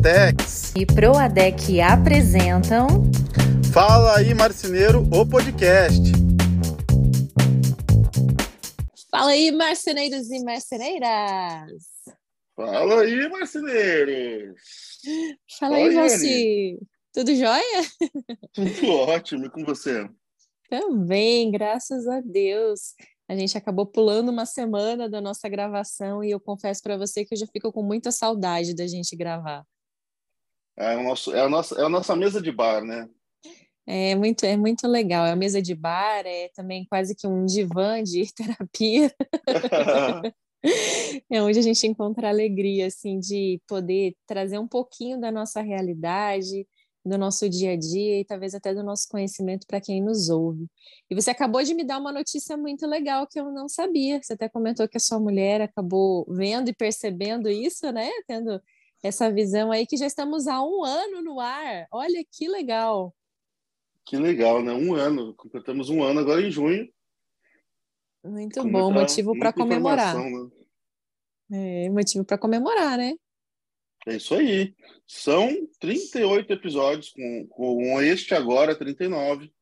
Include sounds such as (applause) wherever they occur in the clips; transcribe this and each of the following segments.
Proatex e Proadec apresentam Fala aí Marceneiro, o podcast. Fala aí marceneiros e marceneiras. Fala aí marceneiros. Fala aí Valci. Tudo jóia? Tudo ótimo, e com você? Também, graças a Deus. A gente acabou pulando uma semana da nossa gravação e eu confesso para você que eu já fico com muita saudade da gente gravar. É, o nosso, é, a nossa, é a nossa mesa de bar, né? É muito, é muito legal. É a mesa de bar, é também quase que um divã de (laughs) terapia. (laughs) é onde a gente encontra alegria, assim, de poder trazer um pouquinho da nossa realidade, do nosso dia a dia e talvez até do nosso conhecimento para quem nos ouve. E você acabou de me dar uma notícia muito legal que eu não sabia. Você até comentou que a sua mulher acabou vendo e percebendo isso, né? Tendo essa visão aí que já estamos há um ano no ar. Olha que legal. Que legal, né? Um ano. Completamos um ano agora em junho. Muito Com bom, muita, motivo para comemorar. Né? É, motivo para comemorar, né? É isso aí. São 38 episódios, com, com este agora, 39.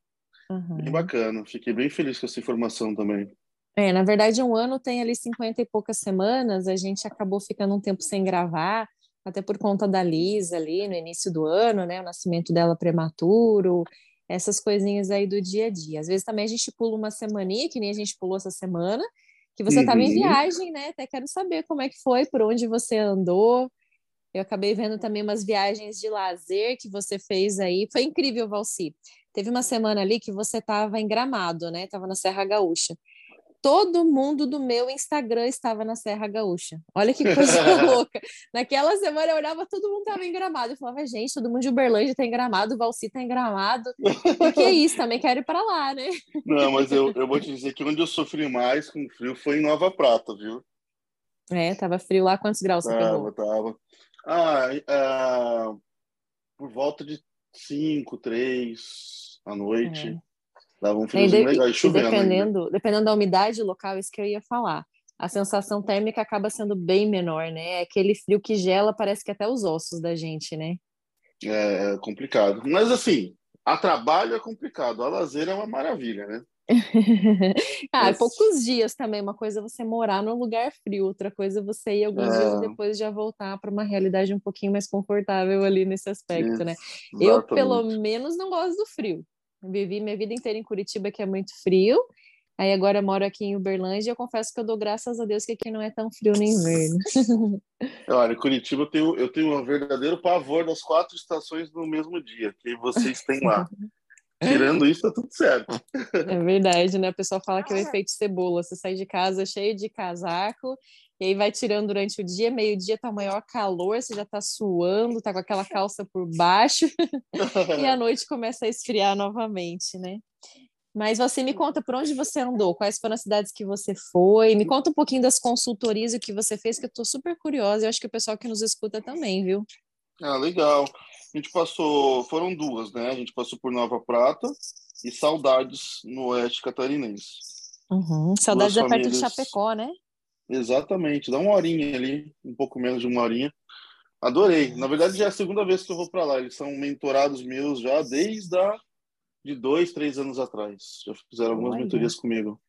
Uhum. Bem bacana. Fiquei bem feliz com essa informação também. É, na verdade, um ano tem ali 50 e poucas semanas. A gente acabou ficando um tempo sem gravar, até por conta da Lisa ali no início do ano, né? O nascimento dela prematuro, essas coisinhas aí do dia a dia. Às vezes também a gente pula uma semaninha, que nem a gente pulou essa semana, que você estava uhum. em viagem, né? Até quero saber como é que foi, por onde você andou. Eu acabei vendo também umas viagens de lazer que você fez aí. Foi incrível, Valci. Teve uma semana ali que você estava em Gramado, né? Estava na Serra Gaúcha. Todo mundo do meu Instagram estava na Serra Gaúcha. Olha que coisa (laughs) louca. Naquela semana eu olhava, todo mundo estava em Gramado. Eu falava, gente, todo mundo de Uberlândia está em Gramado, o Valci está em Gramado. Porque é (laughs) isso, também quero ir para lá, né? Não, mas eu, eu vou te dizer que onde eu sofri mais com frio foi em Nova Prata, viu? É, tava frio lá. Quantos graus você tava, pegou? Tava, ah, ah, por volta de 5, 3 à noite. É. Dava um friozinho de, legal e chovendo. Dependendo, dependendo da umidade local, isso que eu ia falar. A sensação térmica acaba sendo bem menor, né? É aquele frio que gela, parece que até os ossos da gente, né? É, é complicado. Mas assim, a trabalho é complicado, a lazer é uma maravilha, né? (laughs) ah, Mas... poucos dias também. Uma coisa é você morar num lugar frio, outra coisa é você ir alguns é... dias depois já voltar para uma realidade um pouquinho mais confortável ali nesse aspecto, Isso, né? Exatamente. Eu, pelo menos, não gosto do frio. Vivi minha vida inteira em Curitiba, que é muito frio. Aí agora moro aqui em Uberlândia e eu confesso que eu dou graças a Deus que aqui não é tão frio no inverno. (laughs) Olha, em Curitiba eu tenho, eu tenho um verdadeiro pavor das quatro estações no mesmo dia que vocês têm lá. (laughs) Tirando isso, tá tudo certo. É verdade, né? O pessoal fala que é o (laughs) efeito cebola. Você sai de casa cheio de casaco, e aí vai tirando durante o dia, meio-dia tá maior calor, você já tá suando, tá com aquela calça por baixo, (laughs) e à (laughs) noite começa a esfriar novamente, né? Mas você me conta por onde você andou, quais foram as cidades que você foi, me conta um pouquinho das consultorias e o que você fez, que eu tô super curiosa, eu acho que o pessoal que nos escuta também, viu? Ah, legal. A gente passou, foram duas, né? A gente passou por Nova Prata e Saudades no Oeste Catarinense. Uhum. Saudades duas é famílias... perto de Chapecó, né? Exatamente, dá uma horinha ali, um pouco menos de uma horinha. Adorei. Na verdade, já é a segunda vez que eu vou para lá. Eles são mentorados meus já desde a, de dois, três anos atrás. Já fizeram algumas Olha. mentorias comigo.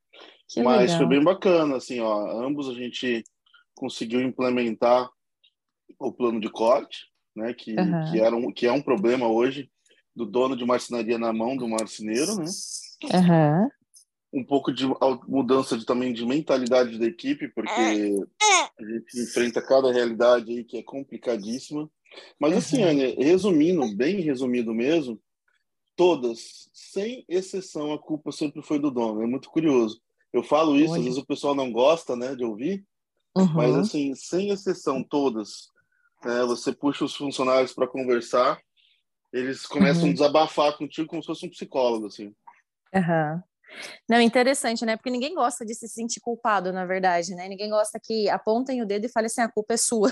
Que Mas legal. foi bem bacana, assim, ó. Ambos a gente conseguiu implementar o plano de corte, né, que, uhum. que, era um, que é um problema hoje do dono de marcenaria na mão do marceneiro, né? Uhum. Um pouco de mudança de, também de mentalidade da equipe, porque a gente enfrenta cada realidade aí que é complicadíssima. Mas uhum. assim, Ania, resumindo, bem resumido mesmo, todas, sem exceção, a culpa sempre foi do dono. É muito curioso. Eu falo isso, Olha. às vezes o pessoal não gosta, né, de ouvir, mas assim, sem exceção, todas né? Você puxa os funcionários para conversar, eles começam uhum. a desabafar contigo como se fosse um psicólogo, assim. Uhum. Não, interessante, né? Porque ninguém gosta de se sentir culpado, na verdade, né? Ninguém gosta que apontem o dedo e falem assim, a culpa é sua.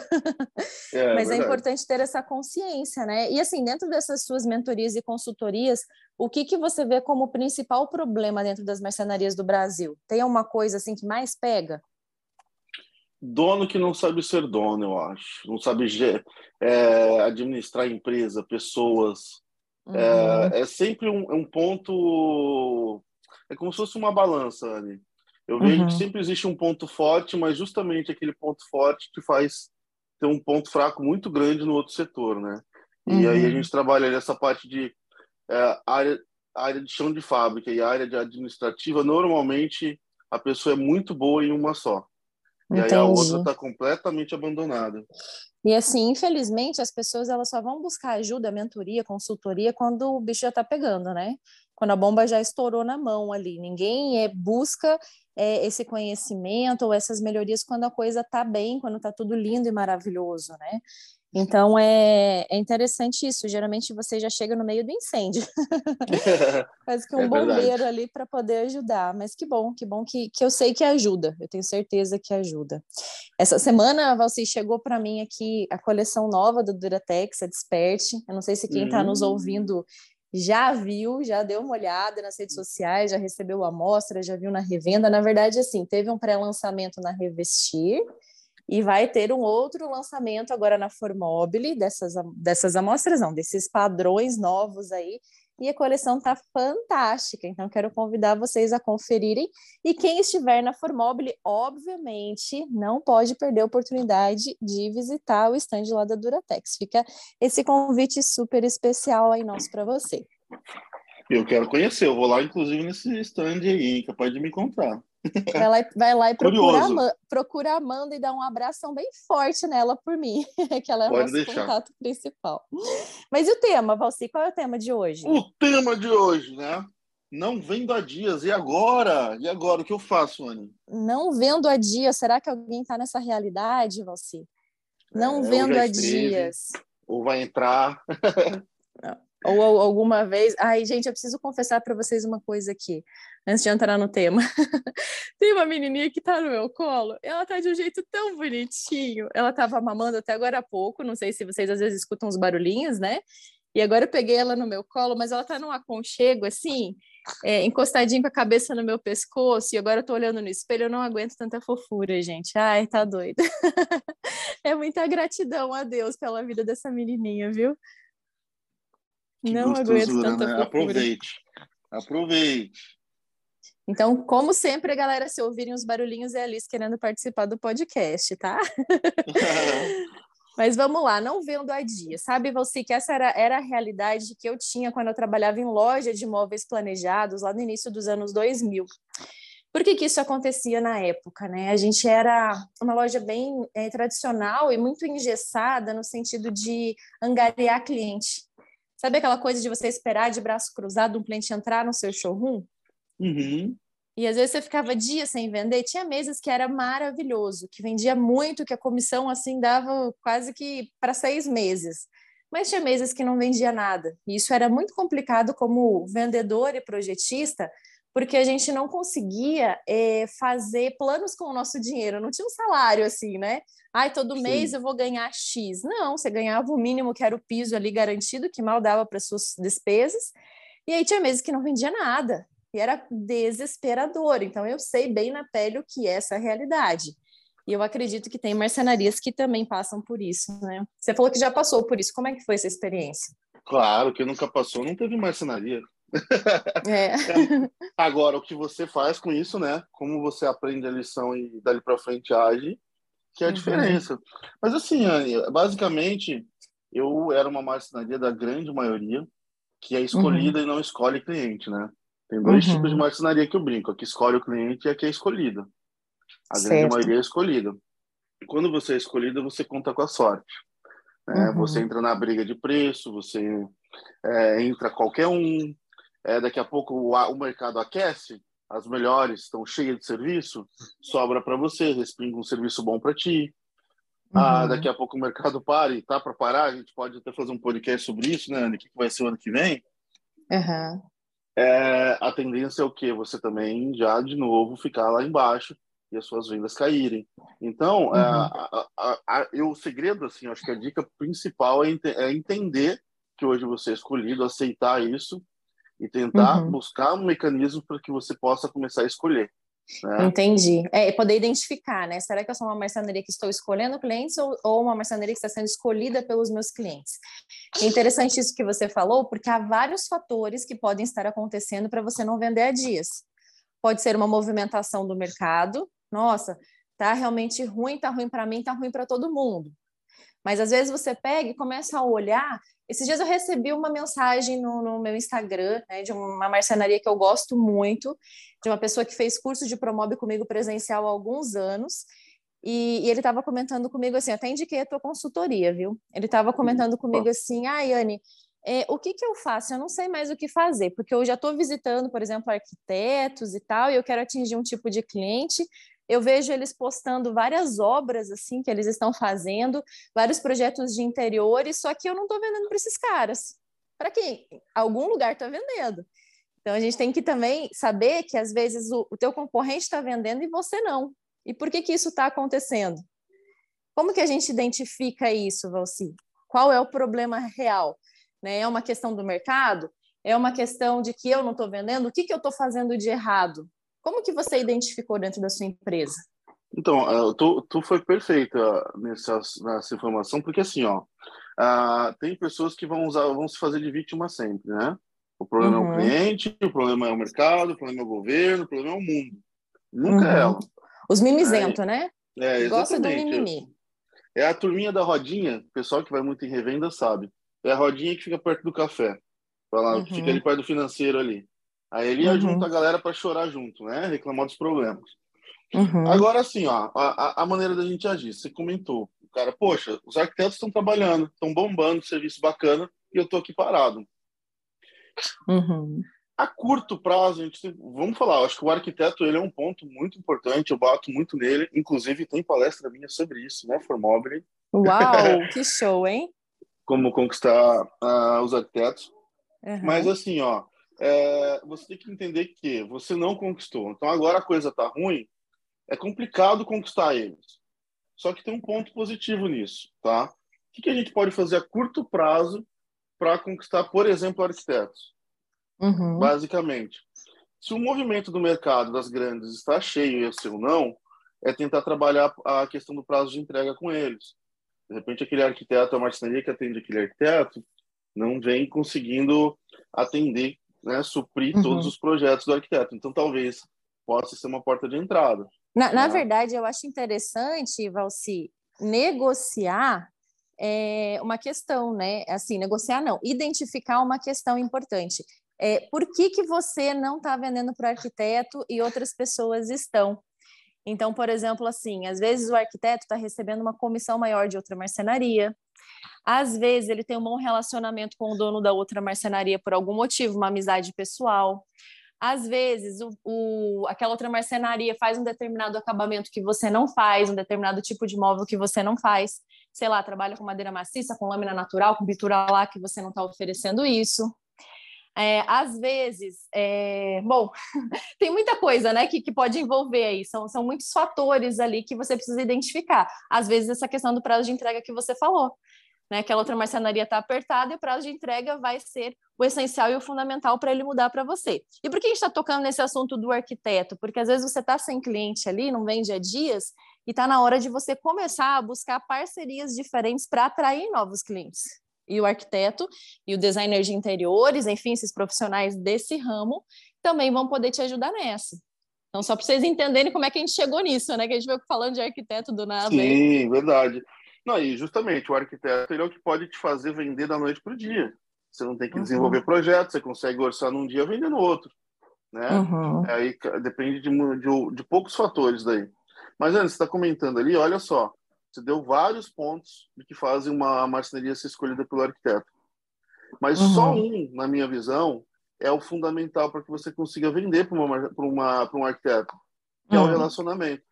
É, Mas é, é importante ter essa consciência, né? E assim, dentro dessas suas mentorias e consultorias, o que que você vê como principal problema dentro das mercenarias do Brasil? Tem uma coisa assim que mais pega? dono que não sabe ser dono, eu acho. Não sabe é, administrar empresa, pessoas. É, uhum. É, é, sempre um, um, ponto. É como se fosse uma balança, Anne. Eu vejo uhum. que sempre existe um ponto forte, mas justamente aquele ponto forte que faz ter um ponto fraco muito grande no outro setor, né? E uhum. aí a gente trabalha nessa parte de é, área, área de chão de fábrica e área de administrativa. Normalmente a pessoa é muito boa em uma só. E Entendi. aí a outra está completamente abandonada. E assim, infelizmente, as pessoas elas só vão buscar ajuda, mentoria, consultoria quando o bicho já está pegando, né? Quando a bomba já estourou na mão ali. Ninguém é, busca é, esse conhecimento ou essas melhorias quando a coisa está bem, quando está tudo lindo e maravilhoso, né? Então é, é interessante isso. Geralmente você já chega no meio do incêndio, (laughs) quase que um é bombeiro ali para poder ajudar. Mas que bom, que bom que, que eu sei que ajuda. Eu tenho certeza que ajuda. Essa semana, a Valci, chegou para mim aqui a coleção nova do Duratex, a Desperte. Eu não sei se quem está nos hum. ouvindo já viu, já deu uma olhada nas redes sociais, já recebeu a amostra, já viu na revenda. Na verdade, assim, teve um pré-lançamento na Revestir e vai ter um outro lançamento agora na Formobile, dessas, dessas amostras, não, desses padrões novos aí, e a coleção tá fantástica, então quero convidar vocês a conferirem, e quem estiver na Formobile, obviamente, não pode perder a oportunidade de visitar o stand lá da Duratex, fica esse convite super especial aí nosso para você. Eu quero conhecer, eu vou lá inclusive nesse stand aí, capaz de me encontrar. (laughs) Vai lá, vai lá e procura, procura a Amanda e dá um abração bem forte nela por mim, (laughs) que ela é o nosso deixar. contato principal. Mas e o tema, Valci? Qual é o tema de hoje? O tema de hoje, né? Não vendo a dias. E agora? E agora? O que eu faço, Anne? Não vendo a dias. Será que alguém está nessa realidade, Valci? Não é, vendo a dias. Ou vai entrar. Ou, ou alguma vez. Ai, gente, eu preciso confessar para vocês uma coisa aqui, antes de entrar no tema. (laughs) Tem uma menininha que tá no meu colo, ela tá de um jeito tão bonitinho. Ela tava mamando até agora há pouco, não sei se vocês às vezes escutam os barulhinhos, né? E agora eu peguei ela no meu colo, mas ela tá num aconchego assim, é, encostadinho com a cabeça no meu pescoço, e agora eu tô olhando no espelho, eu não aguento tanta fofura, gente. Ai, tá doida. (laughs) é muita gratidão a Deus pela vida dessa menininha, viu? Que não aguento tanta né? Aproveite. Aproveite. Então, como sempre, galera, se ouvirem os barulhinhos, é a Alice querendo participar do podcast, tá? (laughs) Mas vamos lá, não vendo a dia. Sabe, você que essa era, era a realidade que eu tinha quando eu trabalhava em loja de imóveis planejados, lá no início dos anos 2000. Por que, que isso acontecia na época? Né? A gente era uma loja bem é, tradicional e muito engessada no sentido de angariar cliente. Sabe aquela coisa de você esperar de braço cruzado um cliente entrar no seu showroom? Uhum. E às vezes você ficava dias sem vender. Tinha meses que era maravilhoso, que vendia muito, que a comissão assim dava quase que para seis meses. Mas tinha meses que não vendia nada. E isso era muito complicado como vendedor e projetista, porque a gente não conseguia é, fazer planos com o nosso dinheiro. Não tinha um salário assim, né? ai, todo Sim. mês eu vou ganhar X. Não, você ganhava o mínimo que era o piso ali garantido, que mal dava para suas despesas. E aí tinha meses que não vendia nada. E era desesperador. Então eu sei bem na pele o que é essa realidade. E eu acredito que tem marcenarias que também passam por isso, né? Você falou que já passou por isso. Como é que foi essa experiência? Claro, que nunca passou, não teve marcenaria. É. é. Agora, o que você faz com isso, né? Como você aprende a lição e dali para frente age, que é a uhum. diferença. Mas assim, basicamente, eu era uma marcenaria da grande maioria, que é escolhida uhum. e não escolhe cliente, né? Tem dois uhum. tipos de marcenaria que eu brinco, a que escolhe o cliente e a que é escolhida. A certo. grande maioria é escolhida. E quando você é escolhida, você conta com a sorte. Né? Uhum. Você entra na briga de preço, você é, entra qualquer um, é, daqui a pouco o, o mercado aquece, as melhores estão cheias de serviço, sobra para você, respinga um serviço bom para ti. Ah, uhum. Ah, daqui a pouco o mercado para e tá para parar, a gente pode até fazer um podcast sobre isso, né, Anny? O que vai ser o ano que vem? Uhum. É, a tendência é o quê? Você também já de novo ficar lá embaixo e as suas vendas caírem. Então, uhum. a, a, a, eu, o segredo, assim, acho que a dica principal é, ent é entender que hoje você é escolhido, aceitar isso e tentar uhum. buscar um mecanismo para que você possa começar a escolher. Né? Entendi. É poder identificar, né? Será que eu sou uma marcenaria que estou escolhendo clientes ou, ou uma marcenaria que está sendo escolhida pelos meus clientes? É interessante isso que você falou, porque há vários fatores que podem estar acontecendo para você não vender a dias. Pode ser uma movimentação do mercado. Nossa, tá realmente ruim, tá ruim para mim, tá ruim para todo mundo. Mas às vezes você pega e começa a olhar. Esses dias eu recebi uma mensagem no, no meu Instagram, né, de uma marcenaria que eu gosto muito, de uma pessoa que fez curso de Promob comigo presencial há alguns anos. E, e ele estava comentando comigo assim, até indiquei a tua consultoria, viu? Ele estava comentando comigo assim, ah, Yane, é, o que, que eu faço? Eu não sei mais o que fazer, porque eu já estou visitando, por exemplo, arquitetos e tal, e eu quero atingir um tipo de cliente, eu vejo eles postando várias obras assim que eles estão fazendo, vários projetos de interiores, só que eu não estou vendendo para esses caras. Para quem? Algum lugar está vendendo. Então a gente tem que também saber que às vezes o, o teu concorrente está vendendo e você não. E por que que isso está acontecendo? Como que a gente identifica isso, Valci? Qual é o problema real? Né? É uma questão do mercado? É uma questão de que eu não estou vendendo? O que, que eu estou fazendo de errado? Como que você identificou dentro da sua empresa? Então, tu, tu foi perfeita nessa, nessa informação, porque assim, ó, uh, tem pessoas que vão usar, vão se fazer de vítima sempre, né? O problema uhum. é o uhum. cliente, o problema é o mercado, o problema é o governo, o problema é o mundo. Nunca é uhum. é ela. Os mimizentos, é, né? É, exatamente. Gosta do mimimi. É a turminha da rodinha, o pessoal que vai muito em revenda sabe. É a rodinha que fica perto do café. Lá, uhum. Fica ali perto do financeiro ali. Aí ele ia uhum. junto a galera para chorar junto, né? Reclamar dos problemas. Uhum. Agora, assim, ó, a, a maneira da gente agir. Você comentou, o cara, poxa, os arquitetos estão trabalhando, estão bombando, serviço bacana, e eu tô aqui parado. Uhum. A curto prazo, a gente vamos falar, acho que o arquiteto ele é um ponto muito importante, eu bato muito nele, inclusive tem palestra minha sobre isso, né, Formobile. Uau, (laughs) que show, hein? Como conquistar uh, os arquitetos. Uhum. Mas assim, ó, é, você tem que entender que você não conquistou. Então agora a coisa está ruim, é complicado conquistar eles. Só que tem um ponto positivo nisso, tá? O que, que a gente pode fazer a curto prazo para conquistar, por exemplo, arquitetos? Uhum. Basicamente, se o movimento do mercado das grandes está cheio e o seu não, é tentar trabalhar a questão do prazo de entrega com eles. De repente, aquele arquiteto, a marcenaria que atende aquele arquiteto, não vem conseguindo atender né, suprir uhum. todos os projetos do arquiteto. Então, talvez possa ser uma porta de entrada. Na, né? na verdade, eu acho interessante, Valci, negociar é uma questão, né? Assim, negociar não, identificar uma questão importante. É, por que, que você não está vendendo para o arquiteto e outras pessoas estão? Então, por exemplo, assim, às vezes o arquiteto está recebendo uma comissão maior de outra marcenaria, às vezes ele tem um bom relacionamento com o dono da outra marcenaria por algum motivo, uma amizade pessoal. Às vezes, o, o, aquela outra marcenaria faz um determinado acabamento que você não faz, um determinado tipo de móvel que você não faz. Sei lá, trabalha com madeira maciça, com lâmina natural, com pintura lá, que você não está oferecendo isso. É, às vezes, é, bom, (laughs) tem muita coisa né, que, que pode envolver aí, são, são muitos fatores ali que você precisa identificar. Às vezes, essa questão do prazo de entrega que você falou né? Aquela outra marcenaria está apertada e o prazo de entrega vai ser o essencial e o fundamental para ele mudar para você. E por que a gente está tocando nesse assunto do arquiteto? Porque às vezes você está sem cliente ali, não vende há dias, e está na hora de você começar a buscar parcerias diferentes para atrair novos clientes. E o arquiteto e o designer de interiores, enfim, esses profissionais desse ramo, também vão poder te ajudar nessa. Então, só para vocês entenderem como é que a gente chegou nisso, né? Que a gente veio falando de arquiteto do nada. Sim, verdade. Não, e justamente o arquiteto ele é o que pode te fazer vender da noite para o dia. Você não tem que uhum. desenvolver projetos, você consegue orçar num dia vender no outro. Né? Uhum. Aí depende de, de, de, poucos fatores daí. Mas antes, você está comentando ali, olha só, você deu vários pontos de que fazem uma marcenaria ser escolhida pelo arquiteto. Mas uhum. só um, na minha visão, é o fundamental para que você consiga vender para uma, uma, um arquiteto, que é o uhum. relacionamento.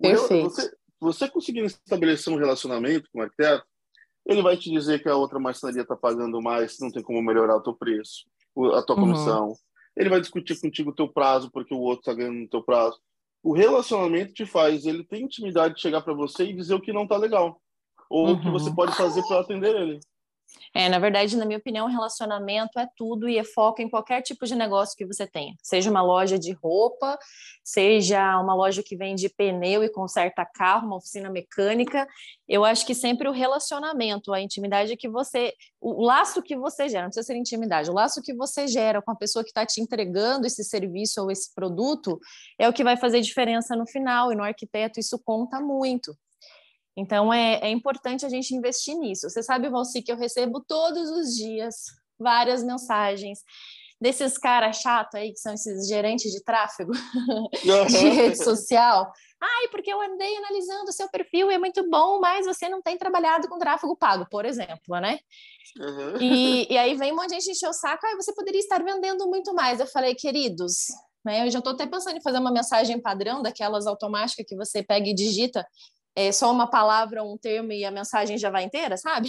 Perfeito. Você, você conseguindo estabelecer um relacionamento com o arquiteto, ele vai te dizer que a outra marcenaria está pagando mais, não tem como melhorar o teu preço, a tua uhum. comissão. Ele vai discutir contigo o teu prazo, porque o outro está ganhando no teu prazo. O relacionamento te faz, ele tem intimidade de chegar para você e dizer o que não está legal. Ou uhum. o que você uhum. pode fazer para atender ele. É, na verdade, na minha opinião, relacionamento é tudo e é foco em qualquer tipo de negócio que você tenha. Seja uma loja de roupa, seja uma loja que vende pneu e conserta carro, uma oficina mecânica. Eu acho que sempre o relacionamento, a intimidade que você, o laço que você gera, não precisa ser intimidade, o laço que você gera com a pessoa que está te entregando esse serviço ou esse produto é o que vai fazer diferença no final. E no arquiteto isso conta muito. Então, é, é importante a gente investir nisso. Você sabe, Valci, que eu recebo todos os dias várias mensagens desses caras chatos aí, que são esses gerentes de tráfego (laughs) de rede social. Ai, porque eu andei analisando o seu perfil, é muito bom, mas você não tem trabalhado com tráfego pago, por exemplo, né? Uhum. E, e, aí vem um monte de gente encher o saco, ai, você poderia estar vendendo muito mais. Eu falei, queridos, né, eu já estou até pensando em fazer uma mensagem padrão, daquelas automáticas que você pega e digita é só uma palavra, um termo e a mensagem já vai inteira, sabe?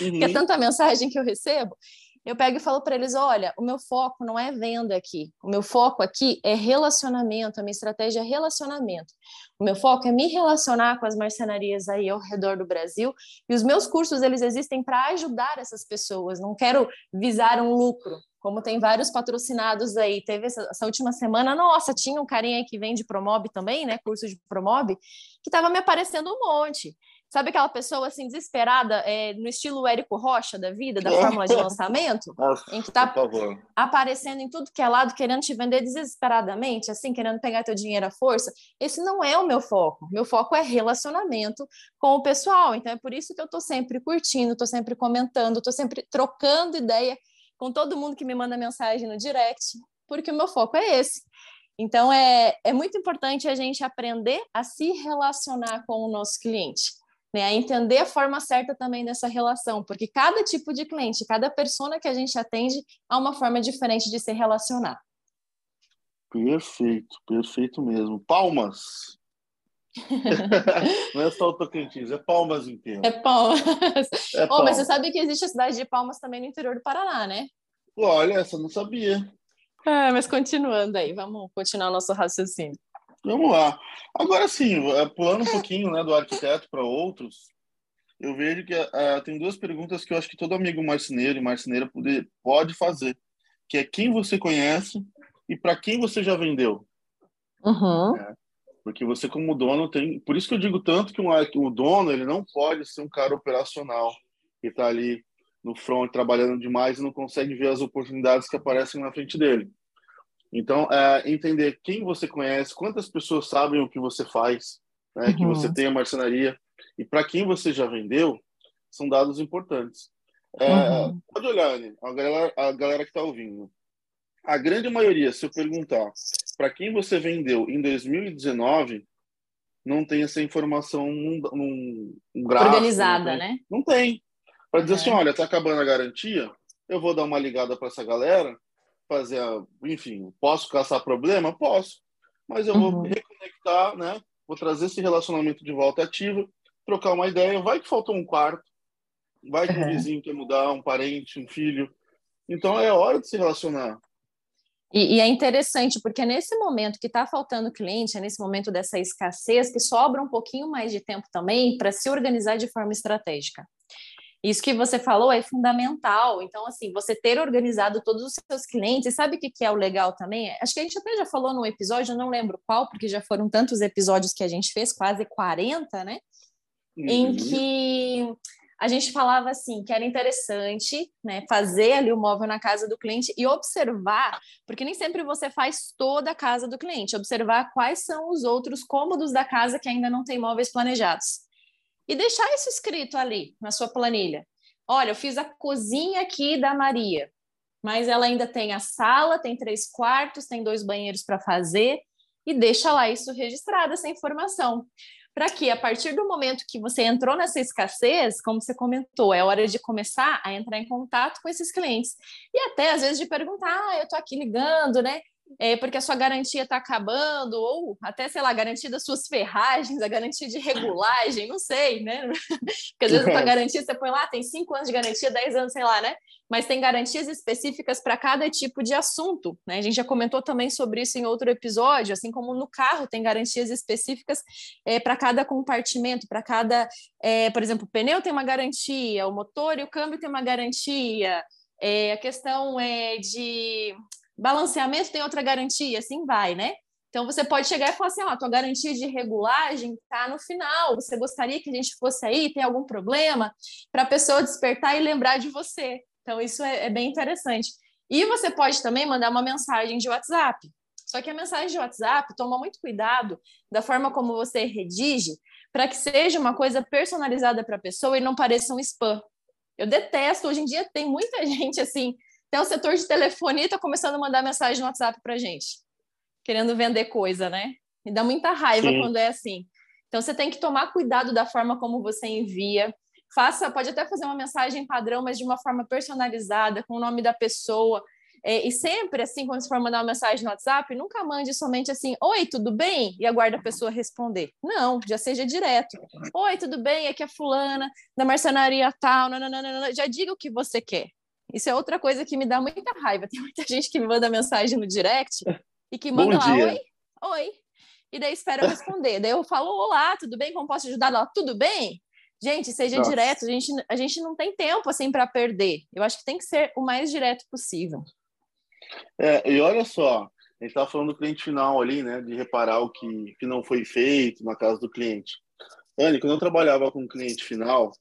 Uhum. (laughs) Porque é tanta mensagem que eu recebo. Eu pego e falo para eles: olha, o meu foco não é venda aqui. O meu foco aqui é relacionamento. A minha estratégia é relacionamento. O meu foco é me relacionar com as marcenarias aí ao redor do Brasil. E os meus cursos, eles existem para ajudar essas pessoas. Não quero visar um lucro como tem vários patrocinados aí, teve essa, essa, última semana, nossa, tinha um carinha aí que vende Promob também, né, curso de Promob, que estava me aparecendo um monte. Sabe aquela pessoa assim desesperada, é, no estilo Érico Rocha da vida, da fórmula de lançamento, nossa, (laughs) em que está aparecendo em tudo que é lado, querendo te vender desesperadamente, assim, querendo pegar teu dinheiro à força? Esse não é o meu foco. Meu foco é relacionamento com o pessoal. Então é por isso que eu estou sempre curtindo, estou sempre comentando, estou sempre trocando ideia com todo mundo que me manda mensagem no direct, porque o meu foco é esse. Então, é, é muito importante a gente aprender a se relacionar com o nosso cliente, né? a entender a forma certa também dessa relação, porque cada tipo de cliente, cada persona que a gente atende, há uma forma diferente de se relacionar. Perfeito, perfeito mesmo. Palmas. (laughs) não é só o Tocantins, é Palmas inteiro. É Palmas. (laughs) É Palmas. Oh, mas você sabe que existe a cidade de Palmas também no interior do Paraná, né? Olha, essa eu não sabia. É, mas continuando aí, vamos continuar o nosso raciocínio. Vamos lá. Agora sim, é, pulando um pouquinho né, do arquiteto para outros, eu vejo que uh, tem duas perguntas que eu acho que todo amigo marceneiro e marceneira pode, pode fazer, que é quem você conhece e para quem você já vendeu. Uhum. É. Porque você, como dono, tem. Por isso que eu digo tanto que um, o dono ele não pode ser um cara operacional que está ali no front trabalhando demais e não consegue ver as oportunidades que aparecem na frente dele. Então, é, entender quem você conhece, quantas pessoas sabem o que você faz, né, uhum. que você tem a marcenaria e para quem você já vendeu, são dados importantes. É, uhum. Pode olhar, a galera, a galera que está ouvindo a grande maioria, se eu perguntar para quem você vendeu em 2019, não tem essa informação num, num, num gráfico. Organizada, não né? Não tem. Para dizer assim, olha, tá acabando a garantia, eu vou dar uma ligada para essa galera, fazer, a, enfim, posso caçar problema? Posso. Mas eu uhum. vou reconectar, né? Vou trazer esse relacionamento de volta ativo, trocar uma ideia. Vai que faltou um quarto, vai que uhum. um vizinho quer mudar, um parente, um filho. Então é hora de se relacionar. E, e, é interessante, porque nesse momento que está faltando cliente, é nesse momento dessa escassez, que sobra um pouquinho mais de tempo também para se organizar de forma estratégica. Isso que você falou é fundamental. Então, assim, você ter organizado todos os seus clientes, sabe o que, que é o legal também? Acho que a gente até já falou no episódio, eu não lembro qual, porque já foram tantos episódios que a gente fez, quase 40, né? Uhum. Em que a gente falava assim que era interessante né, fazer ali o móvel na casa do cliente e observar, porque nem sempre você faz toda a casa do cliente, observar quais são os outros cômodos da casa que ainda não tem móveis planejados. E deixar isso escrito ali na sua planilha. Olha, eu fiz a cozinha aqui da Maria, mas ela ainda tem a sala, tem três quartos, tem dois banheiros para fazer, e deixa lá isso registrado, essa informação para que a partir do momento que você entrou nessa escassez, como você comentou, é hora de começar a entrar em contato com esses clientes. E até às vezes de perguntar, ah, eu estou aqui ligando, né? É porque a sua garantia está acabando, ou até, sei lá, a garantia das suas ferragens, a garantia de regulagem, não sei, né? (laughs) Porque às vezes a tua garantia você põe lá, tem cinco anos de garantia, dez anos, sei lá, né? Mas tem garantias específicas para cada tipo de assunto, né? A gente já comentou também sobre isso em outro episódio, assim como no carro tem garantias específicas é, para cada compartimento, para cada, é, por exemplo, o pneu tem uma garantia, o motor e o câmbio tem uma garantia. É, a questão é de balanceamento tem outra garantia, assim vai, né? Então você pode chegar e falar assim: ó, a tua garantia de regulagem está no final. Você gostaria que a gente fosse aí? Tem algum problema? Para a pessoa despertar e lembrar de você. Então, isso é, é bem interessante. E você pode também mandar uma mensagem de WhatsApp. Só que a mensagem de WhatsApp toma muito cuidado da forma como você redige para que seja uma coisa personalizada para a pessoa e não pareça um spam. Eu detesto, hoje em dia tem muita (laughs) gente assim até o setor de telefonia está começando a mandar mensagem no WhatsApp para gente, querendo vender coisa, né? Me dá muita raiva Sim. quando é assim. Então você tem que tomar cuidado da forma como você envia. Faça, pode até fazer uma mensagem padrão, mas de uma forma personalizada, com o nome da pessoa. É, e sempre, assim, quando você for mandar uma mensagem no WhatsApp, nunca mande somente assim, oi, tudo bem? E aguarde a pessoa responder. Não, já seja direto. Oi, tudo bem? Aqui é fulana, da marcenaria tal, nananana. já diga o que você quer. Isso é outra coisa que me dá muita raiva. (laughs) Tem muita gente que me manda mensagem no direct e que manda lá, oi, oi. E daí espera eu responder. daí eu falo, olá, tudo bem? Como posso ajudar? Ela, tudo bem? Gente, seja Nossa. direto. A gente, a gente não tem tempo assim para perder. Eu acho que tem que ser o mais direto possível. É, e olha só, a gente estava falando do cliente final ali, né? De reparar o que, que não foi feito na casa do cliente. Anne, quando eu trabalhava com o cliente final,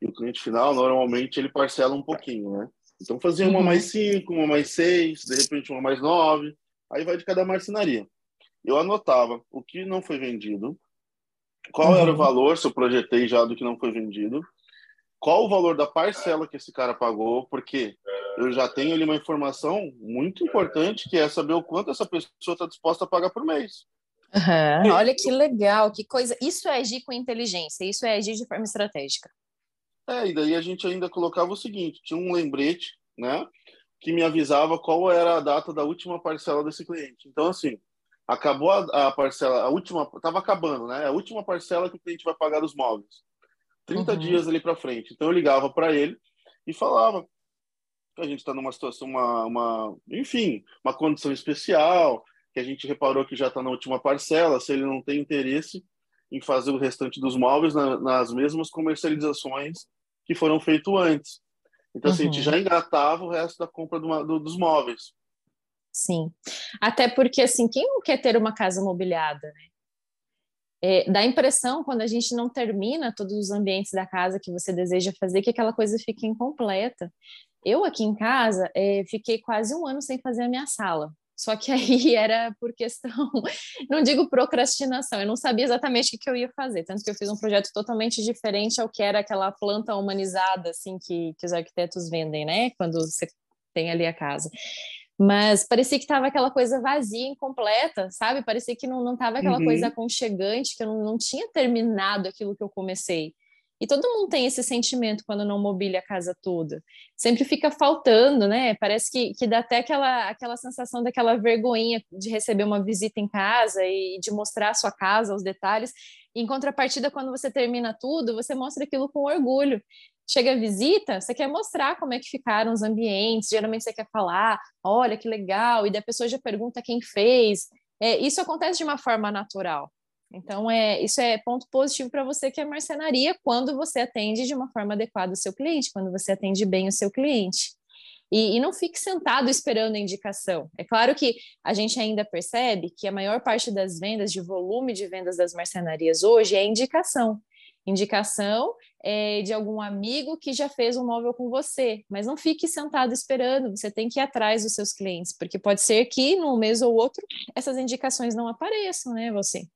e o cliente final, normalmente, ele parcela um pouquinho, né? Então fazia uma uhum. mais cinco, uma mais seis, de repente uma mais nove, aí vai de cada marcenaria. Eu anotava o que não foi vendido, qual uhum. era o uhum. valor, se eu projetei já do que não foi vendido, qual o valor da parcela que esse cara pagou, porque eu já tenho ali uma informação muito importante que é saber o quanto essa pessoa está disposta a pagar por mês. Uhum. Olha que legal, que coisa. Isso é agir com inteligência, isso é agir de forma estratégica. É, e daí a gente ainda colocava o seguinte: tinha um lembrete, né, que me avisava qual era a data da última parcela desse cliente. Então, assim, acabou a, a parcela, a última, estava acabando, né, a última parcela que o cliente vai pagar dos móveis. 30 uhum. dias ali para frente. Então, eu ligava para ele e falava que a gente está numa situação, uma, uma, enfim, uma condição especial, que a gente reparou que já está na última parcela, se ele não tem interesse em fazer o restante dos móveis na, nas mesmas comercializações que foram feitos antes. Então, uhum. assim, a gente uhum. já engatava o resto da compra do, do, dos móveis. Sim. Até porque, assim, quem não quer ter uma casa mobiliada, né? É, dá a impressão, quando a gente não termina todos os ambientes da casa que você deseja fazer, que aquela coisa fica incompleta. Eu, aqui em casa, é, fiquei quase um ano sem fazer a minha sala. Só que (laughs) aí era por questão, não digo procrastinação, eu não sabia exatamente o que eu ia fazer, tanto que eu fiz um projeto totalmente diferente ao que era aquela planta humanizada, assim, que, que os arquitetos vendem, né, quando você tem ali a casa. Mas parecia que estava aquela coisa vazia, incompleta, sabe? Parecia que não estava aquela uhum. coisa aconchegante, que eu não, não tinha terminado aquilo que eu comecei. E todo mundo tem esse sentimento quando não mobília a casa toda. Sempre fica faltando, né? Parece que, que dá até aquela, aquela sensação daquela vergonhinha de receber uma visita em casa e de mostrar a sua casa, os detalhes. em contrapartida, quando você termina tudo, você mostra aquilo com orgulho. Chega a visita, você quer mostrar como é que ficaram os ambientes, geralmente você quer falar, olha que legal, e da pessoa já pergunta quem fez. É, isso acontece de uma forma natural. Então, é, isso é ponto positivo para você que é marcenaria quando você atende de uma forma adequada o seu cliente, quando você atende bem o seu cliente. E, e, não fique sentado esperando a indicação. É claro que a gente ainda percebe que a maior parte das vendas, de volume de vendas das marcenarias hoje, é indicação. Indicação é, de algum amigo que já fez um móvel com você, mas não fique sentado esperando, você tem que ir atrás dos seus clientes, porque pode ser que num mês ou outro essas indicações não apareçam, né, você?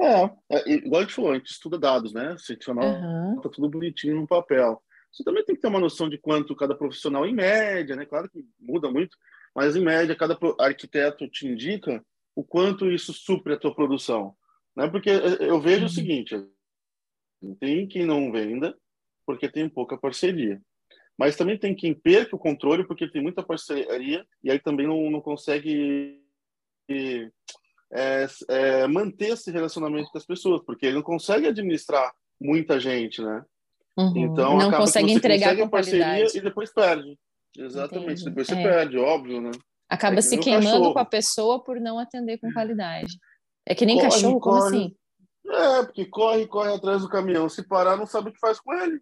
É, é, igual a gente falou, a gente estuda dados, né? Você anota uhum. tudo bonitinho no papel. Você também tem que ter uma noção de quanto cada profissional, em média, né? Claro que muda muito, mas em média, cada arquiteto te indica o quanto isso supre a tua produção. Né? Porque eu vejo uhum. o seguinte, tem quem não venda porque tem pouca parceria. mas também tem quem perca o controle porque tem muita parceria e aí também não, não consegue é, é, manter esse relacionamento com as pessoas, porque ele não consegue administrar muita gente, né? Uhum. Então não consegue entregar com parceria qualidade. e depois perde. Exatamente, Entendi. depois você é. perde, óbvio, né? Acaba é se queimando cachorro. com a pessoa por não atender com qualidade. É que nem corre, cachorro, como corre. assim? É, porque corre, corre atrás do caminhão. Se parar, não sabe o que faz com ele.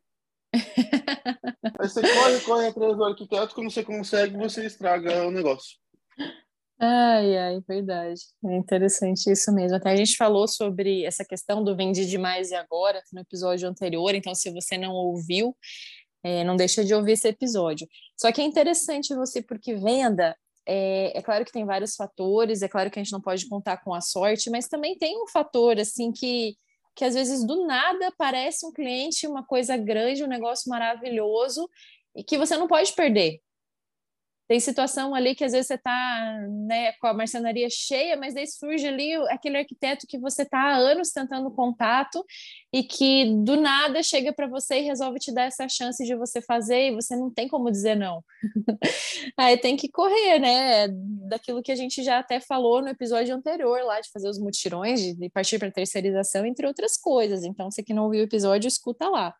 (laughs) Aí você corre, corre atrás do arquiteto, quando você consegue, você estraga o negócio. Ai, ai, verdade. É interessante isso mesmo. Até a gente falou sobre essa questão do vendi demais e agora no episódio anterior, então se você não ouviu, é, não deixa de ouvir esse episódio. Só que é interessante você, porque venda, é, é, claro que tem vários fatores, é claro que a gente não pode contar com a sorte, mas também tem um fator, assim, que, que às vezes do nada parece um cliente uma coisa grande, um negócio maravilhoso, e que você não pode perder. Tem situação ali que às vezes você está né, com a marcenaria cheia, mas daí surge ali aquele arquiteto que você está há anos tentando contato e que do nada chega para você e resolve te dar essa chance de você fazer e você não tem como dizer não. (laughs) Aí tem que correr, né? Daquilo que a gente já até falou no episódio anterior lá, de fazer os mutirões, de partir para terceirização, entre outras coisas. Então, você que não ouviu o episódio, escuta lá.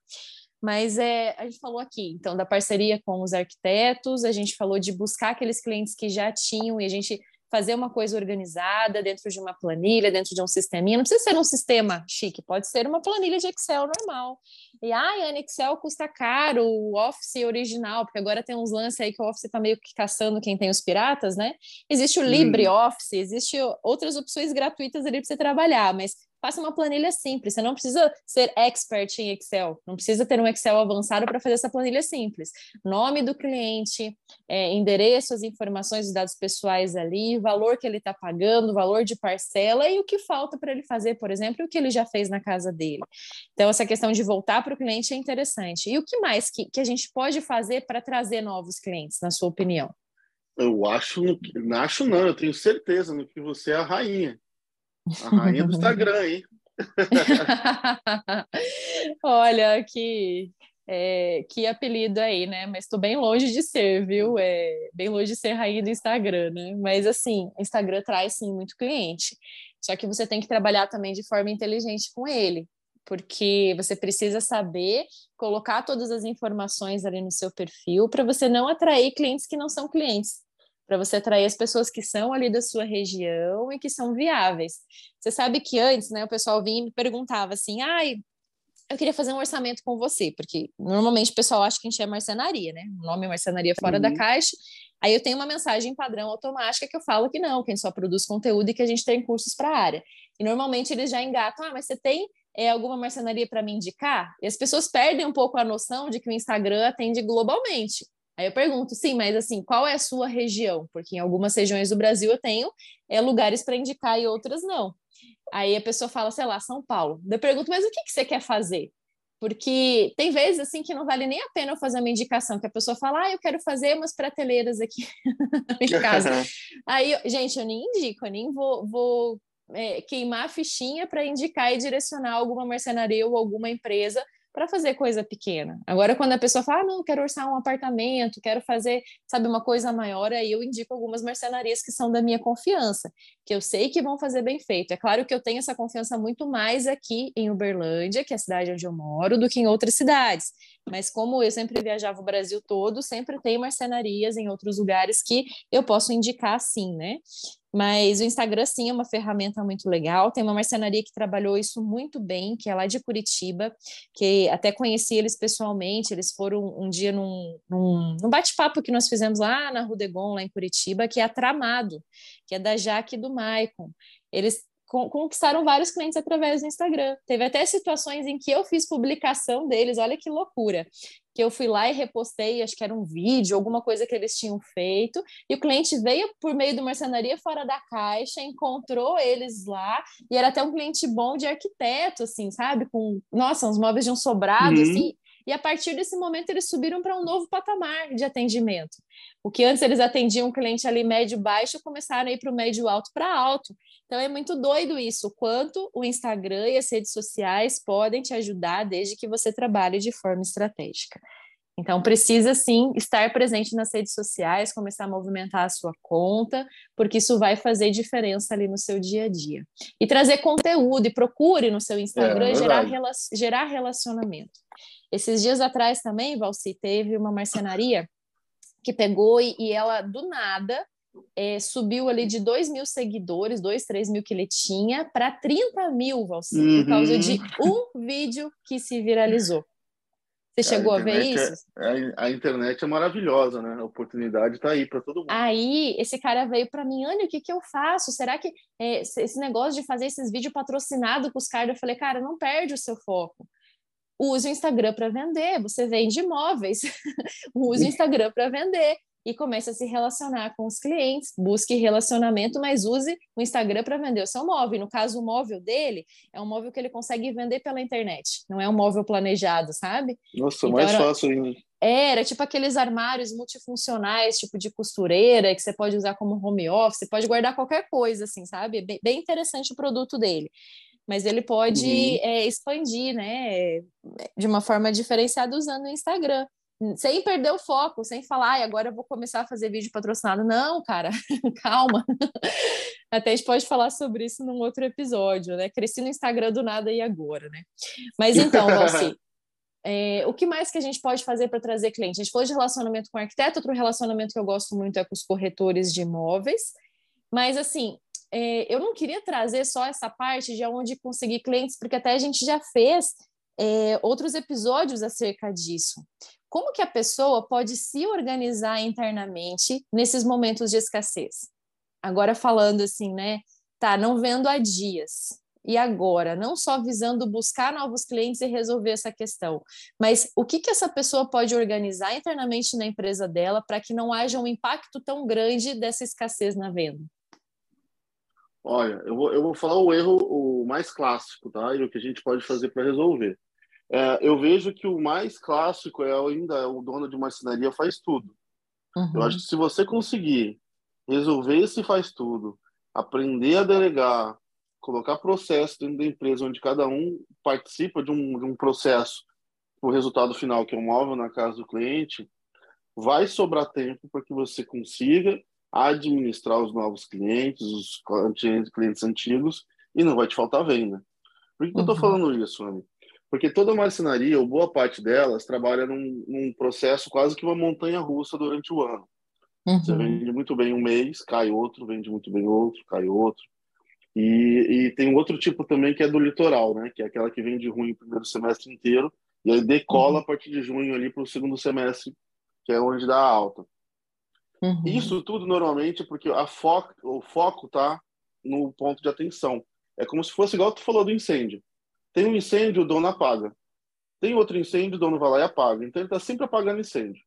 Mas é, a gente falou aqui, então, da parceria com os arquitetos, a gente falou de buscar aqueles clientes que já tinham e a gente fazer uma coisa organizada dentro de uma planilha, dentro de um sisteminha. Não precisa ser um sistema chique, pode ser uma planilha de Excel normal. E, ai, ah, Excel custa caro, o Office original, porque agora tem uns lances aí que o Office está meio que caçando quem tem os piratas, né? Existe o hum. LibreOffice, existe outras opções gratuitas ali para você trabalhar, mas faça uma planilha simples. Você não precisa ser expert em Excel, não precisa ter um Excel avançado para fazer essa planilha simples. Nome do cliente, é, endereço, as informações, os dados pessoais ali, valor que ele está pagando, valor de parcela e o que falta para ele fazer, por exemplo, o que ele já fez na casa dele. Então, essa questão de voltar para o cliente é interessante. E o que mais que, que a gente pode fazer para trazer novos clientes, na sua opinião? Eu acho, acho não, eu tenho certeza no que você é a rainha. A rainha do Instagram, hein? (laughs) Olha, que, é, que apelido aí, né? Mas estou bem longe de ser, viu? É, bem longe de ser rainha do Instagram, né? Mas assim, Instagram traz sim muito cliente. Só que você tem que trabalhar também de forma inteligente com ele, porque você precisa saber colocar todas as informações ali no seu perfil para você não atrair clientes que não são clientes para você atrair as pessoas que são ali da sua região e que são viáveis. Você sabe que antes, né, o pessoal vinha e me perguntava assim, ai, eu queria fazer um orçamento com você, porque normalmente o pessoal acha que a gente é marcenaria, né? O nome é marcenaria fora uhum. da caixa. Aí eu tenho uma mensagem padrão automática que eu falo que não, que a gente só produz conteúdo e que a gente tem cursos para a área. E normalmente eles já engatam, ah, mas você tem é, alguma marcenaria para me indicar? E as pessoas perdem um pouco a noção de que o Instagram atende globalmente. Aí eu pergunto, sim, mas assim, qual é a sua região? Porque em algumas regiões do Brasil eu tenho é, lugares para indicar e outras não. Aí a pessoa fala, sei lá, São Paulo. Eu pergunto, mas o que, que você quer fazer? Porque tem vezes assim que não vale nem a pena eu fazer uma indicação, que a pessoa fala, ah, eu quero fazer umas prateleiras aqui (laughs) em casa. (laughs) Aí, gente, eu nem indico, eu nem vou, vou é, queimar a fichinha para indicar e direcionar alguma marcenaria ou alguma empresa para fazer coisa pequena. Agora, quando a pessoa fala, ah, não, quero orçar um apartamento, quero fazer, sabe, uma coisa maior, aí eu indico algumas marcenarias que são da minha confiança, que eu sei que vão fazer bem feito. É claro que eu tenho essa confiança muito mais aqui em Uberlândia, que é a cidade onde eu moro, do que em outras cidades. Mas como eu sempre viajava o Brasil todo, sempre tem marcenarias em outros lugares que eu posso indicar sim, né? Mas o Instagram, sim, é uma ferramenta muito legal. Tem uma marcenaria que trabalhou isso muito bem, que é lá de Curitiba, que até conheci eles pessoalmente. Eles foram um dia num, num, num bate-papo que nós fizemos lá na Rudegon, lá em Curitiba, que é a Tramado, que é da Jaque e do Maicon. Eles conquistaram vários clientes através do Instagram. Teve até situações em que eu fiz publicação deles, olha que loucura que eu fui lá e repostei, acho que era um vídeo, alguma coisa que eles tinham feito, e o cliente veio por meio do Marcenaria Fora da Caixa, encontrou eles lá, e era até um cliente bom de arquiteto, assim, sabe? Com, nossa, uns móveis de um sobrado, uhum. assim, e a partir desse momento eles subiram para um novo patamar de atendimento. O que antes eles atendiam um cliente ali médio baixo, começaram a ir para o médio alto para alto. Então é muito doido isso, quanto o Instagram e as redes sociais podem te ajudar desde que você trabalhe de forma estratégica. Então, precisa sim estar presente nas redes sociais, começar a movimentar a sua conta, porque isso vai fazer diferença ali no seu dia a dia. E trazer conteúdo, e procure no seu Instagram é, gerar, rela gerar relacionamento. Esses dias atrás também, Valci, teve uma marcenaria que pegou e, e ela, do nada, é, subiu ali de 2 mil seguidores, 2, 3 mil que ele tinha, para 30 mil, Valci, uhum. por causa de um vídeo que se viralizou. Você chegou a, a ver é, isso? É, a, internet é maravilhosa, né? A oportunidade está aí para todo mundo. Aí, esse cara veio para mim, Anny, o que, que eu faço? Será que é, esse negócio de fazer esses vídeos patrocinados com os caras? Eu falei, cara, não perde o seu foco. Use o Instagram para vender. Você vende imóveis. (laughs) Use o Instagram para vender e comece a se relacionar com os clientes, busque relacionamento, mas use o Instagram para vender o seu móvel. No caso, o móvel dele é um móvel que ele consegue vender pela internet, não é um móvel planejado, sabe? Nossa, então, mais era, fácil ainda. Era tipo aqueles armários multifuncionais, tipo de costureira, que você pode usar como home office, você pode guardar qualquer coisa, assim, sabe? Bem, bem interessante o produto dele mas ele pode uhum. é, expandir, né, de uma forma diferenciada usando o Instagram sem perder o foco, sem falar, agora eu vou começar a fazer vídeo patrocinado. Não, cara, (laughs) calma. Até a gente pode falar sobre isso num outro episódio, né? Cresci no Instagram do nada e agora, né? Mas então, Valci, (laughs) é, o que mais que a gente pode fazer para trazer cliente? A gente falou de relacionamento com arquiteto, outro relacionamento que eu gosto muito é com os corretores de imóveis, mas assim, é, eu não queria trazer só essa parte de onde conseguir clientes, porque até a gente já fez é, outros episódios acerca disso como que a pessoa pode se organizar internamente nesses momentos de escassez? Agora falando assim, né? Tá, não vendo há dias. E agora, não só visando buscar novos clientes e resolver essa questão, mas o que, que essa pessoa pode organizar internamente na empresa dela para que não haja um impacto tão grande dessa escassez na venda? Olha, eu vou, eu vou falar o erro o mais clássico, tá? E o que a gente pode fazer para resolver. É, eu vejo que o mais clássico é ainda o dono de marcenaria faz tudo. Uhum. Eu acho que se você conseguir resolver esse faz tudo, aprender a delegar, colocar processo dentro da empresa onde cada um participa de um, de um processo o resultado final, que é um móvel na casa do cliente, vai sobrar tempo para que você consiga administrar os novos clientes, os clientes antigos, e não vai te faltar venda. Por que, que eu estou uhum. falando isso, Anny? Porque toda marcenaria, ou boa parte delas, trabalha num, num processo quase que uma montanha russa durante o ano. Uhum. Você vende muito bem um mês, cai outro, vende muito bem outro, cai outro. E, e tem outro tipo também que é do litoral, né? Que é aquela que vende ruim o primeiro semestre inteiro e aí decola uhum. a partir de junho ali para o segundo semestre, que é onde dá alta. Uhum. Isso tudo normalmente porque a foco, o foco tá no ponto de atenção. É como se fosse igual tu falou do incêndio. Tem um incêndio, o dono apaga. Tem outro incêndio, o dono vai lá e apaga. Então ele está sempre apagando incêndio.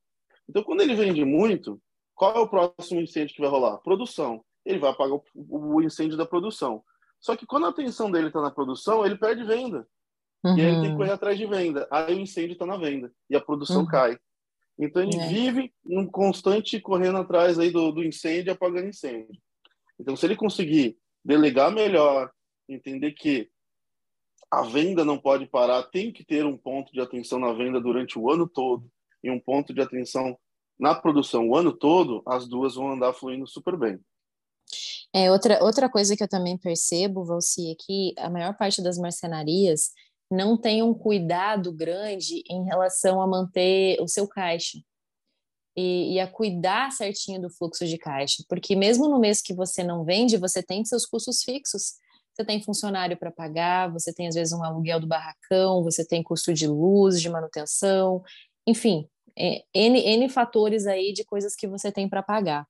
Então quando ele vende muito, qual é o próximo incêndio que vai rolar? Produção. Ele vai apagar o, incêndio da produção. Só que quando a atenção dele está na produção, ele perde venda. Uhum. E aí ele tem que uhum. correr atrás de venda. Aí o incêndio está na venda e a produção uhum. cai. Então ele é. vive um constante correndo atrás aí do, do incêndio apagando incêndio. Então se ele conseguir delegar melhor, entender que a venda não pode parar, tem que ter um ponto de atenção na venda durante o ano todo e um ponto de atenção na produção o ano todo, as duas vão andar fluindo super bem. É, outra, outra coisa que eu também percebo, Valci, é que a maior parte das marcenarias não tem um cuidado grande em relação a manter o seu caixa. E, e, a cuidar certinho do fluxo de caixa, porque mesmo no mês que você não vende, você tem seus custos fixos você tem funcionário para pagar, você tem às vezes um aluguel do barracão, você tem custo de luz, de manutenção, enfim, é, N, N fatores aí de coisas que você tem para pagar.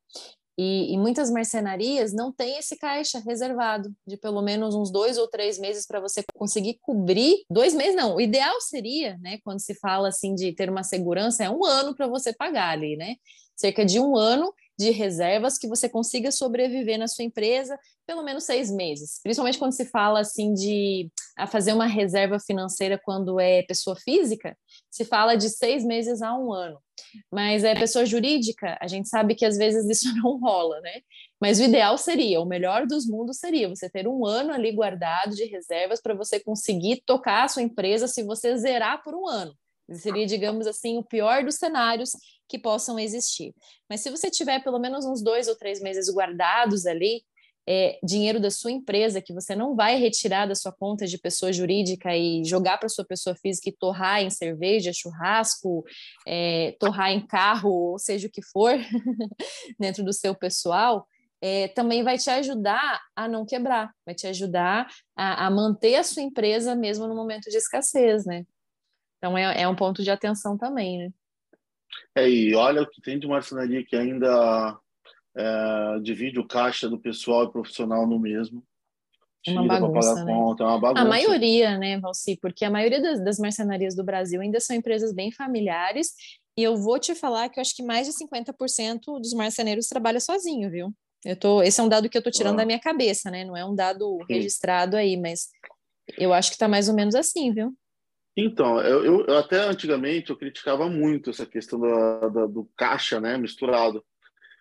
E, e, muitas marcenarias não têm esse caixa reservado de pelo menos uns dois ou três meses para você conseguir cobrir. Dois meses não, o ideal seria, né, quando se fala assim de ter uma segurança, é um ano para você pagar ali, né? Cerca de um ano de reservas que você consiga sobreviver na sua empresa pelo menos seis meses. Principalmente quando se fala assim de a fazer uma reserva financeira quando é pessoa física, se fala de seis meses a um ano. Mas é pessoa jurídica, a gente sabe que às vezes isso (laughs) não rola, né? Mas o ideal seria, o melhor dos mundos seria você ter um ano ali guardado de reservas para você conseguir tocar a sua empresa se você zerar por um ano. Seria, digamos assim, o pior dos cenários que possam existir. Mas se você tiver pelo menos uns dois ou três meses guardados ali, é, dinheiro da sua empresa que você não vai retirar da sua conta de pessoa jurídica e jogar para sua pessoa física e torrar em cerveja, churrasco, é, torrar em carro, ou seja o que for, (laughs) dentro do seu pessoal, é, também vai te ajudar a não quebrar, vai te ajudar a, a, manter a sua empresa mesmo no momento de escassez, né? Então é, é um ponto de atenção também, né? É, e olha o que tem de marcenaria que ainda é, divide o caixa do pessoal e profissional no mesmo. É uma bagunça, né? Conta, é uma bagunça. A maioria, né, Valci? Porque a maioria das, das marcenarias do Brasil ainda são empresas bem familiares e eu vou te falar que eu acho que mais de 50% dos marceneiros trabalham sozinho, viu? Eu tô, esse é um dado que eu tô tirando ah. da minha cabeça, né? Não é um dado Sim. registrado aí, mas eu acho que está mais ou menos assim, viu? Então, eu, eu, eu, até antigamente eu criticava muito essa questão da, da, do caixa, né, misturado.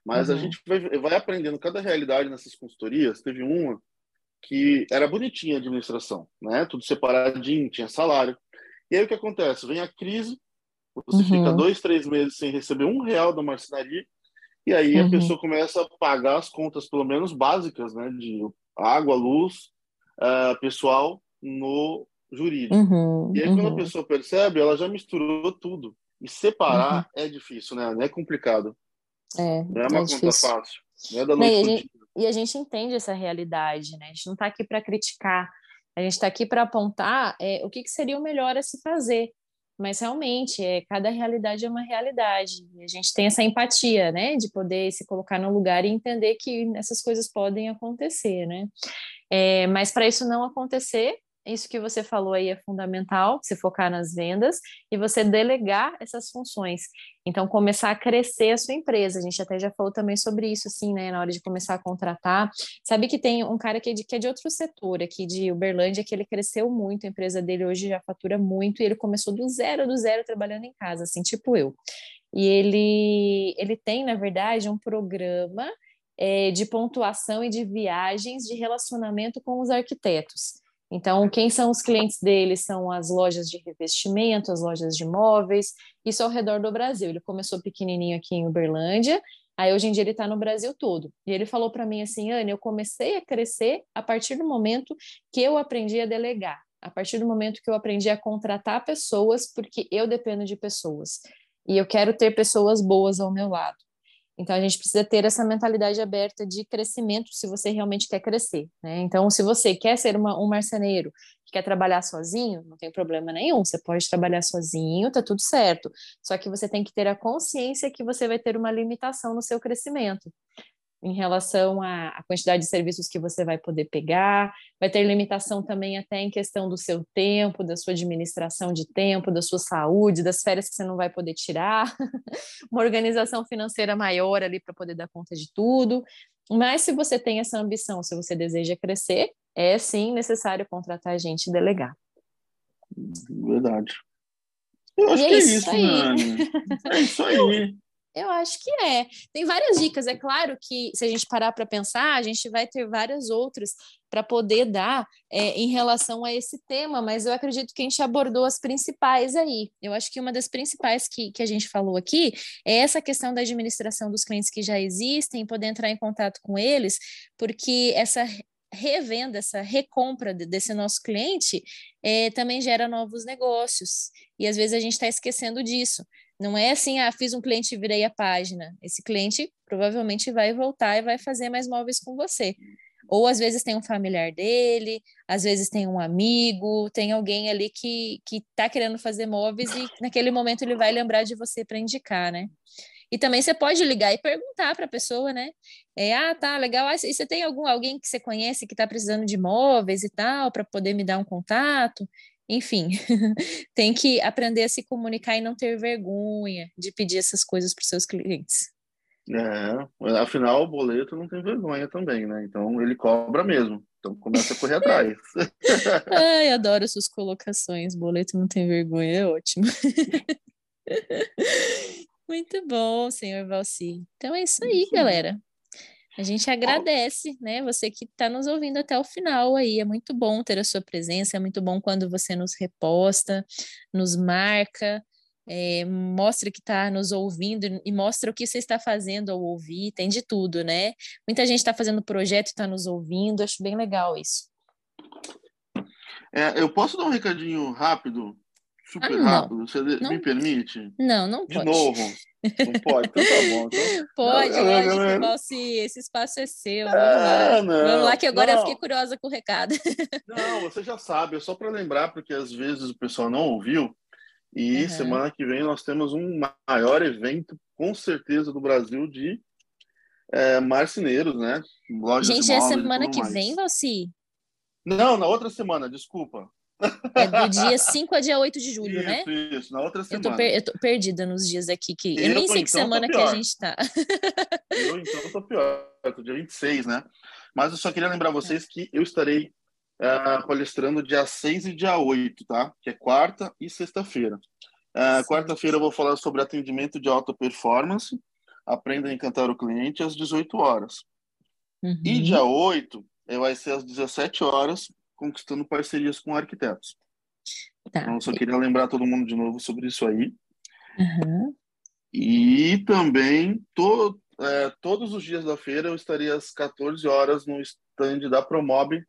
Mas uhum. a gente vai, vai aprendendo cada realidade nessas consultorias. Teve uma que era bonitinha a administração, né? Tudo separadinho, tinha salário. E aí o que acontece? Vem a crise, você uhum. fica dois, três meses sem receber um real da marcenaria, e aí uhum. a pessoa começa a pagar as contas, pelo menos básicas, né? De água, luz, uh, pessoal, no jurídico. Uhum. E aí quando a uhum. pessoa percebe, ela já misturou tudo. E separar uhum. é difícil, né? É complicado. É, não é uma é conta difícil. fácil. Não é da noite e, a gente, e a gente entende essa realidade, né? A gente não está aqui para criticar, a gente está aqui para apontar é, o que, que seria o melhor a se fazer. Mas realmente, é, cada realidade é uma realidade. E a gente tem essa empatia, né? De poder se colocar no lugar e entender que essas coisas podem acontecer, né? É, mas para isso não acontecer, isso que você falou aí é fundamental, se focar nas vendas e você delegar essas funções. Então, começar a crescer a sua empresa. A gente até já falou também sobre isso, assim, né? Na hora de começar a contratar. Sabe que tem um cara que é de, que é de outro setor aqui, de Uberlândia, que ele cresceu muito, a empresa dele hoje já fatura muito, e ele começou do zero, do zero, trabalhando em casa, assim, tipo eu. E ele, ele tem, na verdade, um programa é, de pontuação e de viagens de relacionamento com os arquitetos. Então, quem são os clientes dele? São as lojas de revestimento, as lojas de móveis, isso ao redor do Brasil. Ele começou pequenininho aqui em Uberlândia, aí hoje em dia ele está no Brasil todo. E ele falou para mim assim, Anne, eu comecei a crescer a partir do momento que eu aprendi a delegar, a partir do momento que eu aprendi a contratar pessoas, porque eu dependo de pessoas. E eu quero ter pessoas boas ao meu lado. Então, a gente precisa ter essa mentalidade aberta de crescimento se você realmente quer crescer. Né? Então, se você quer ser uma, um marceneiro que quer trabalhar sozinho, não tem problema nenhum, você pode trabalhar sozinho, tá tudo certo. Só que você tem que ter a consciência que você vai ter uma limitação no seu crescimento em relação à, quantidade de serviços que você vai poder pegar, vai ter limitação também até em questão do seu tempo, da sua administração de tempo, da sua saúde, das férias que você não vai poder tirar, (laughs) uma organização financeira maior ali para poder dar conta de tudo. Mas se você tem essa ambição, se você deseja crescer, é sim necessário contratar gente e delegar. Verdade. Eu acho e que é, isso, aí. Né? É isso aí. (laughs) Eu acho que é. Tem várias dicas, é claro que se a gente parar para pensar, a gente vai ter várias outras para poder dar é, em relação a esse tema, mas eu acredito que a gente abordou as principais aí. Eu acho que uma das principais que, que a gente falou aqui é essa questão da administração dos clientes que já existem, poder entrar em contato com eles, porque essa revenda, essa recompra desse nosso cliente é, também gera novos negócios. E às vezes a gente está esquecendo disso. Não é assim, ah, fiz um cliente e virei a página. Esse cliente provavelmente vai voltar e vai fazer mais móveis com você. Ou às vezes tem um familiar dele, às vezes tem um amigo, tem alguém ali que que está querendo fazer móveis e naquele momento ele vai lembrar de você para indicar, né? E também você pode ligar e perguntar para a pessoa, né? É, ah, tá, legal. Ah, e você tem algum alguém que você conhece que está precisando de móveis e tal, para poder me dar um contato? Enfim, (laughs) tem que aprender a se comunicar e não ter vergonha de pedir essas coisas para os seus clientes. É, afinal, o boleto não tem vergonha também, né? Então ele cobra mesmo. Então começa a correr atrás. (laughs) Ai, adoro suas colocações. Boleto não tem vergonha, é ótimo. (laughs) Muito bom, senhor Valci. Então é isso aí, galera. A gente agradece, né? Você que está nos ouvindo até o final aí. É muito bom ter a sua presença, é muito bom quando você nos reposta, nos marca, é, mostra que está nos ouvindo e mostra o que você está fazendo ao ouvir, tem de tudo, né? Muita gente está fazendo projeto e está nos ouvindo, acho bem legal isso. É, eu posso dar um recadinho rápido? Super ah, rápido? Você não. me permite? Não, não pode. De novo. Não pode, então tá bom. Então... (laughs) Pode, não, lógico, Valci, esse espaço é seu. Vamos lá. Ah, não, Vamos lá, que agora eu fiquei curiosa com o recado. (laughs) Não, você já sabe, é só para lembrar, porque às vezes o pessoal não ouviu. E uhum. semana que vem nós temos um maior evento, com certeza, do Brasil de é, marceneiros, né? Lojas Gente, é semana que mais. vem, Valci? Não, na outra semana, desculpa. É do dia 5 a dia 8 de julho, isso, né? Isso, na outra semana. Eu tô, per eu tô, perdida nos dias aqui, que eu, eu nem sei que então, semana que a gente tá. eu, então, tô pior. Eu tô dia 26, né? Mas eu só queria lembrar vocês que eu estarei uh, palestrando dia 6 e dia 8, tá? Que é quarta e sexta-feira. Uh, Quarta-feira eu vou falar sobre atendimento de alta performance. Aprenda a encantar o cliente às 18 horas. Uhum. E dia 8 eh, vai ser às 17 horas, conquistando parcerias com arquitetos. Tá. Então, eu só queria lembrar todo mundo de novo sobre isso aí. Uhum. E também, to, é, todos os dias da feira, eu estaria às 14 horas no stand da Promob,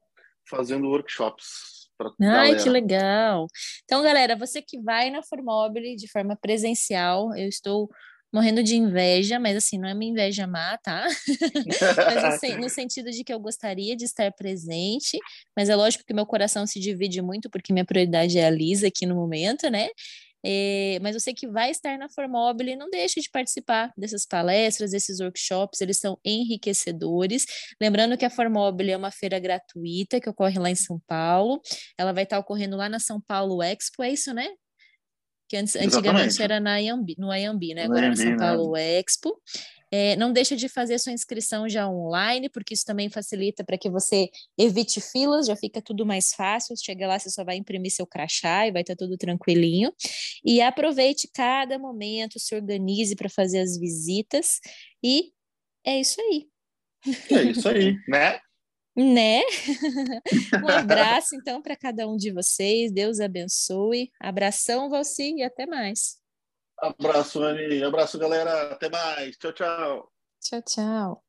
fazendo workshops. Ai, galera. que legal! Então, galera, você que vai na Formobile de forma presencial, eu estou morrendo de inveja, mas assim, não é uma inveja má, tá? (laughs) mas (laughs) assim, no sentido de que eu gostaria de estar presente, mas é lógico que meu coração se divide muito, porque minha prioridade é a Lisa aqui no momento, né? É, mas você que vai estar na Formobile, não deixe de participar dessas palestras, desses workshops, eles são enriquecedores. Lembrando que a Formobile é uma feira gratuita que ocorre lá em São Paulo. Ela vai estar ocorrendo lá na São Paulo Expo, é isso, né? Que antes, antigamente era na Iambi, no Iambi, né? Agora é no São né? Paulo né? Expo. É, não deixa de fazer sua inscrição já online, porque isso também facilita para que você evite filas, já fica tudo mais fácil. Chega lá, você só vai imprimir seu crachá e vai estar tá tudo tranquilinho. E aproveite cada momento, se organize para fazer as visitas. E é isso aí. É isso aí, né? Né? (laughs) um abraço, então, para cada um de vocês. Deus abençoe. Abração, Valci, e até mais. Abraço, Anny. Abraço, galera. Até mais. Tchau, tchau. Tchau, tchau.